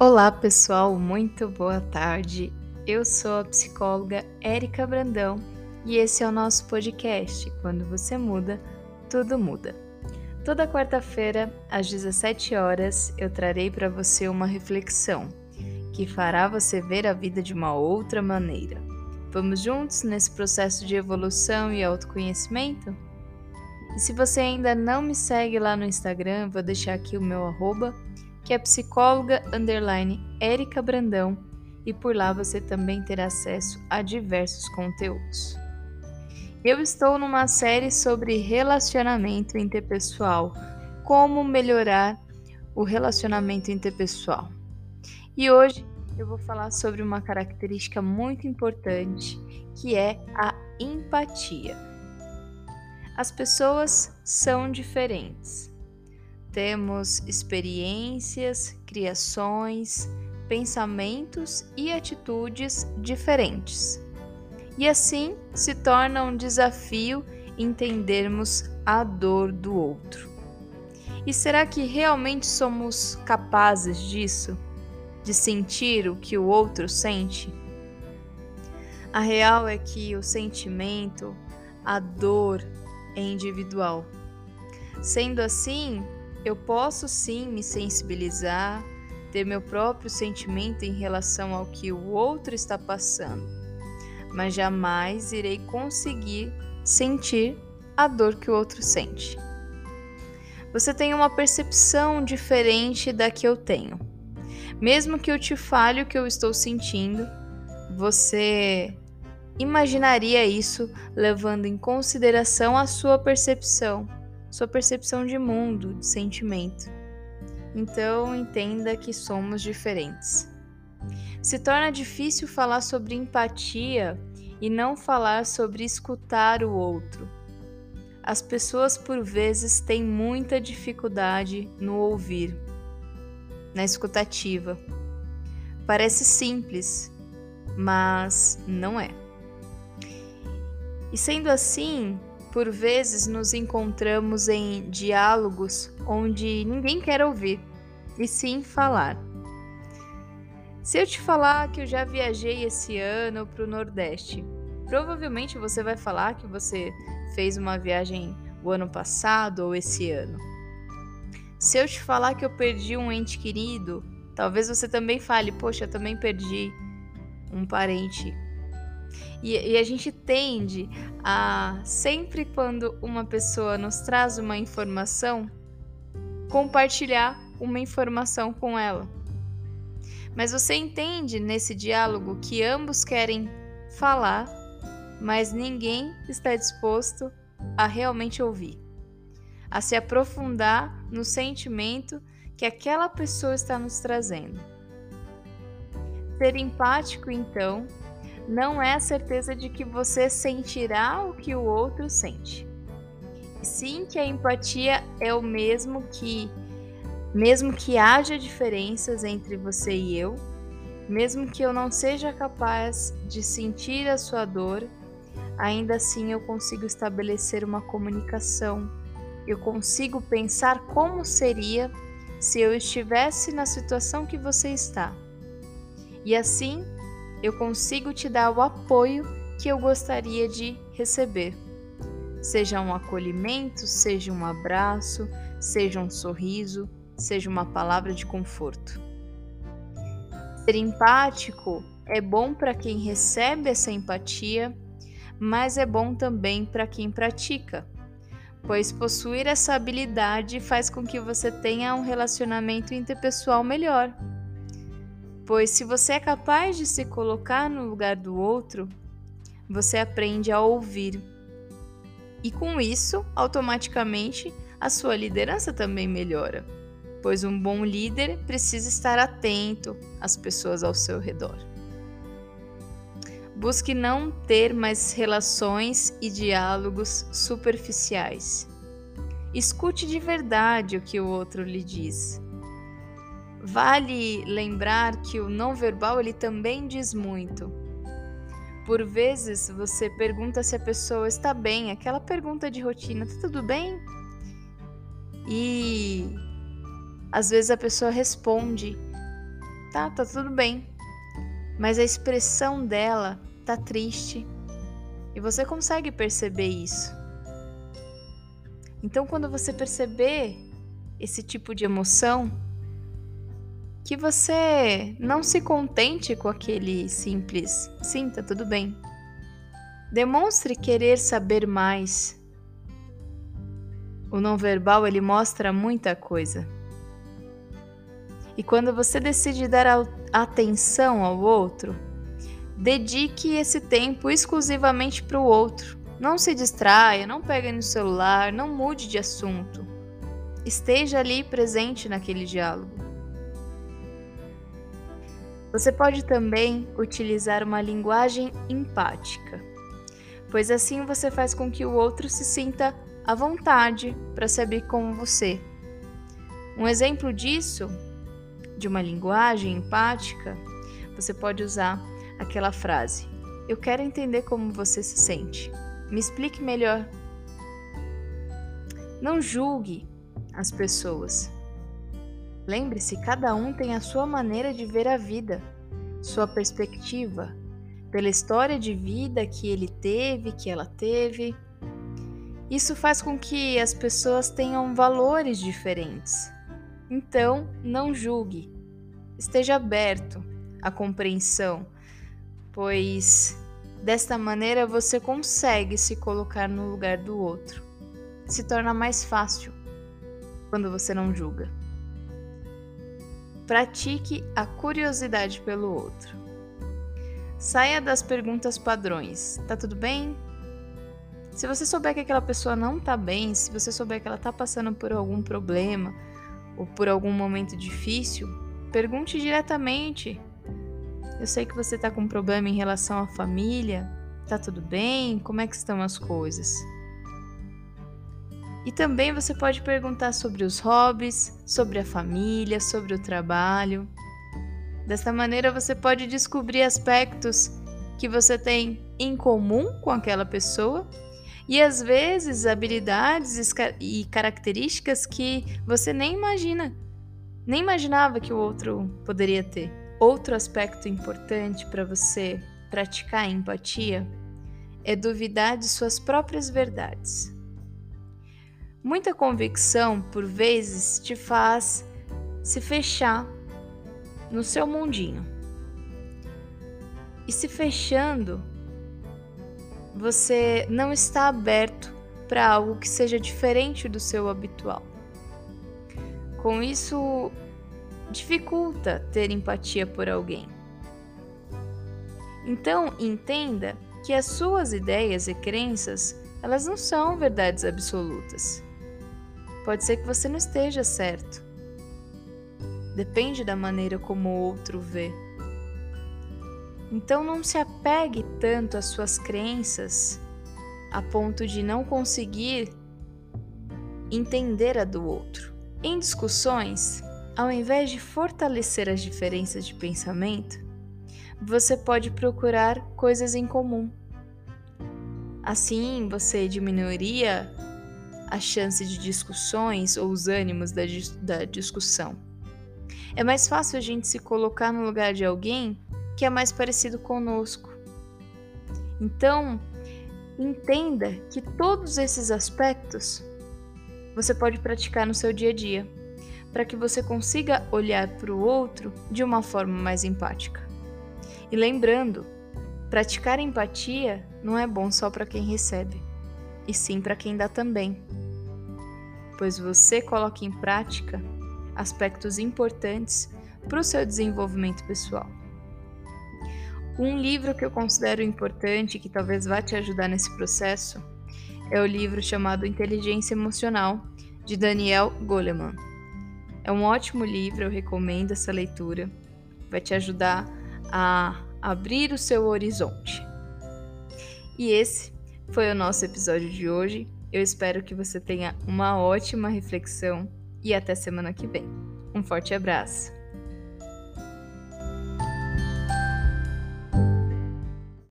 Olá, pessoal, muito boa tarde. Eu sou a psicóloga Érica Brandão e esse é o nosso podcast. Quando você muda, tudo muda. Toda quarta-feira, às 17 horas, eu trarei para você uma reflexão que fará você ver a vida de uma outra maneira. Vamos juntos nesse processo de evolução e autoconhecimento? E se você ainda não me segue lá no Instagram, vou deixar aqui o meu arroba que é psicóloga underline Érica Brandão e por lá você também terá acesso a diversos conteúdos. Eu estou numa série sobre relacionamento interpessoal, como melhorar o relacionamento interpessoal. E hoje eu vou falar sobre uma característica muito importante, que é a empatia. As pessoas são diferentes temos experiências, criações, pensamentos e atitudes diferentes. E assim se torna um desafio entendermos a dor do outro. E será que realmente somos capazes disso? De sentir o que o outro sente? A real é que o sentimento, a dor é individual. Sendo assim, eu posso sim me sensibilizar, ter meu próprio sentimento em relação ao que o outro está passando, mas jamais irei conseguir sentir a dor que o outro sente. Você tem uma percepção diferente da que eu tenho. Mesmo que eu te fale o que eu estou sentindo, você imaginaria isso levando em consideração a sua percepção sua percepção de mundo, de sentimento. Então, entenda que somos diferentes. Se torna difícil falar sobre empatia e não falar sobre escutar o outro. As pessoas, por vezes, têm muita dificuldade no ouvir, na escutativa. Parece simples, mas não é. E sendo assim, por vezes nos encontramos em diálogos onde ninguém quer ouvir, e sim falar. Se eu te falar que eu já viajei esse ano para o Nordeste, provavelmente você vai falar que você fez uma viagem o ano passado ou esse ano. Se eu te falar que eu perdi um ente querido, talvez você também fale: Poxa, eu também perdi um parente e, e, a gente tende a, sempre quando uma pessoa nos traz uma informação, compartilhar uma informação com ela. Mas você entende nesse diálogo que ambos querem falar, mas ninguém está disposto a realmente ouvir, a se aprofundar no sentimento que aquela pessoa está nos trazendo. Ser empático, então, não é a certeza de que você sentirá o que o outro sente. Sim que a empatia é o mesmo que mesmo que haja diferenças entre você e eu, mesmo que eu não seja capaz de sentir a sua dor, ainda assim eu consigo estabelecer uma comunicação. Eu consigo pensar como seria se eu estivesse na situação que você está. E assim eu consigo te dar o apoio que eu gostaria de receber. Seja um acolhimento, seja um abraço, seja um sorriso, seja uma palavra de conforto. Ser empático é bom para quem recebe essa empatia, mas é bom também para quem pratica, pois possuir essa habilidade faz com que você tenha um relacionamento interpessoal melhor pois se você é capaz de se colocar no lugar do outro, você aprende a ouvir. E com isso, automaticamente, a sua liderança também melhora, pois um bom líder precisa estar atento às pessoas ao seu redor. Busque não ter mais relações e diálogos superficiais. Escute de verdade o que o outro lhe diz. Vale lembrar que o não verbal ele também diz muito. Por vezes você pergunta se a pessoa está bem, aquela pergunta de rotina, tá tudo bem? E às vezes a pessoa responde tá, tá tudo bem. Mas a expressão dela tá triste. E você consegue perceber isso. Então, quando você perceber esse tipo de emoção, que você não se contente com aquele simples sim, tá tudo bem. Demonstre querer saber mais. O não verbal ele mostra muita coisa. E quando você decide dar atenção ao outro, dedique esse tempo exclusivamente para o outro. Não se distraia, não pegue no celular, não mude de assunto. Esteja ali presente naquele diálogo. Você pode também utilizar uma linguagem empática, pois assim você faz com que o outro se sinta à vontade para se abrir com você. Um exemplo disso de uma linguagem empática, você pode usar aquela frase: Eu quero entender como você se sente. Me explique melhor. Não julgue as pessoas. Lembre-se, cada um tem a sua maneira de ver a vida, sua perspectiva, pela história de vida que ele teve, que ela teve. Isso faz com que as pessoas tenham valores diferentes. Então, não julgue. Esteja aberto à compreensão, pois desta maneira você consegue se colocar no lugar do outro. Se torna mais fácil quando você não julga. Pratique a curiosidade pelo outro. Saia das perguntas padrões. Tá tudo bem? Se você souber que aquela pessoa não tá bem, se você souber que ela tá passando por algum problema, ou por algum momento difícil, pergunte diretamente. Eu sei que você está com um problema em relação à família. Tá tudo bem? Como é que estão as coisas? E também você pode perguntar sobre os hobbies, sobre a família, sobre o trabalho. Dessa maneira você pode descobrir aspectos que você tem em comum com aquela pessoa e às vezes habilidades e características que você nem imagina, nem imaginava que o outro poderia ter. Outro aspecto importante para você praticar a empatia é duvidar de suas próprias verdades. Muita convicção, por vezes, te faz se fechar no seu mundinho. E se fechando, você não está aberto para algo que seja diferente do seu habitual. Com isso, dificulta ter empatia por alguém. Então, entenda que as suas ideias e crenças, elas não são verdades absolutas. Pode ser que você não esteja certo. Depende da maneira como o outro vê. Então não se apegue tanto às suas crenças a ponto de não conseguir entender a do outro. Em discussões, ao invés de fortalecer as diferenças de pensamento, você pode procurar coisas em comum. Assim, você diminuiria a chance de discussões ou os ânimos da, da discussão. É mais fácil a gente se colocar no lugar de alguém que é mais parecido conosco. Então, entenda que todos esses aspectos você pode praticar no seu dia a dia, para que você consiga olhar para o outro de uma forma mais empática. E lembrando, praticar empatia não é bom só para quem recebe, e sim para quem dá também. Pois você coloca em prática aspectos importantes para o seu desenvolvimento pessoal. Um livro que eu considero importante, que talvez vá te ajudar nesse processo, é o livro chamado Inteligência Emocional, de Daniel Goleman. É um ótimo livro, eu recomendo essa leitura. Vai te ajudar a abrir o seu horizonte. E esse foi o nosso episódio de hoje. Eu espero que você tenha uma ótima reflexão e até semana que vem. Um forte abraço!